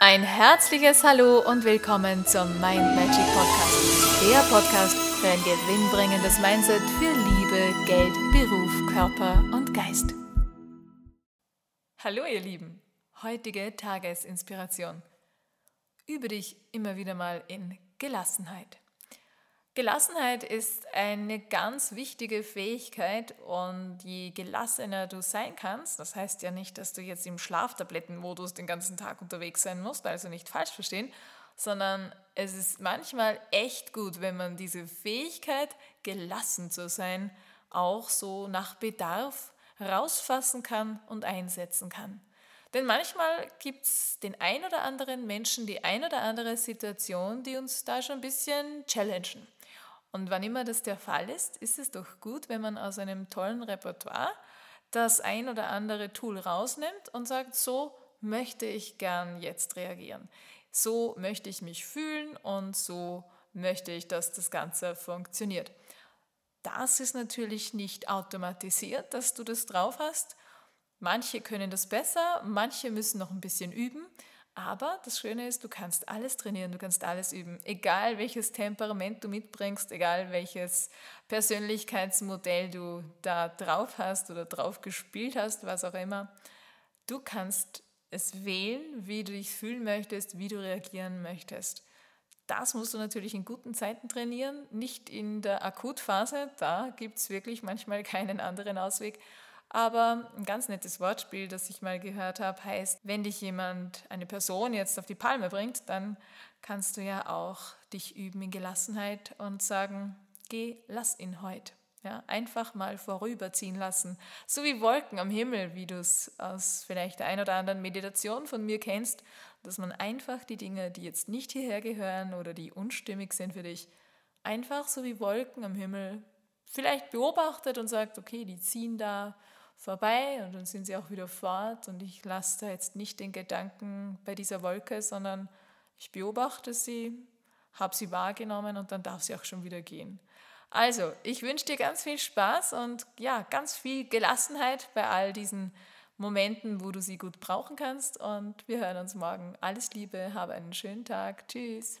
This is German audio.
Ein herzliches Hallo und willkommen zum Mind Magic Podcast. Der Podcast für ein gewinnbringendes Mindset für Liebe, Geld, Beruf, Körper und Geist. Hallo ihr Lieben, heutige Tagesinspiration. Übe dich immer wieder mal in Gelassenheit. Gelassenheit ist eine ganz wichtige Fähigkeit und je gelassener du sein kannst, das heißt ja nicht, dass du jetzt im Schlaftablettenmodus den ganzen Tag unterwegs sein musst, also nicht falsch verstehen, sondern es ist manchmal echt gut, wenn man diese Fähigkeit, gelassen zu sein, auch so nach Bedarf rausfassen kann und einsetzen kann. Denn manchmal gibt es den ein oder anderen Menschen, die ein oder andere Situation, die uns da schon ein bisschen challengen. Und wann immer das der Fall ist, ist es doch gut, wenn man aus einem tollen Repertoire das ein oder andere Tool rausnimmt und sagt, so möchte ich gern jetzt reagieren. So möchte ich mich fühlen und so möchte ich, dass das Ganze funktioniert. Das ist natürlich nicht automatisiert, dass du das drauf hast. Manche können das besser, manche müssen noch ein bisschen üben. Aber das Schöne ist, du kannst alles trainieren, du kannst alles üben. Egal welches Temperament du mitbringst, egal welches Persönlichkeitsmodell du da drauf hast oder drauf gespielt hast, was auch immer. Du kannst es wählen, wie du dich fühlen möchtest, wie du reagieren möchtest. Das musst du natürlich in guten Zeiten trainieren, nicht in der Akutphase. Da gibt es wirklich manchmal keinen anderen Ausweg. Aber ein ganz nettes Wortspiel, das ich mal gehört habe, heißt, wenn dich jemand, eine Person jetzt auf die Palme bringt, dann kannst du ja auch dich üben in Gelassenheit und sagen, geh, lass ihn heute. Ja, einfach mal vorüberziehen lassen. So wie Wolken am Himmel, wie du es aus vielleicht der ein oder anderen Meditation von mir kennst, dass man einfach die Dinge, die jetzt nicht hierher gehören oder die unstimmig sind für dich, einfach so wie Wolken am Himmel vielleicht beobachtet und sagt, okay, die ziehen da vorbei und dann sind sie auch wieder fort und ich lasse da jetzt nicht den Gedanken bei dieser Wolke, sondern ich beobachte sie, habe sie wahrgenommen und dann darf sie auch schon wieder gehen. Also, ich wünsche dir ganz viel Spaß und ja, ganz viel Gelassenheit bei all diesen Momenten, wo du sie gut brauchen kannst und wir hören uns morgen. Alles Liebe, habe einen schönen Tag. Tschüss.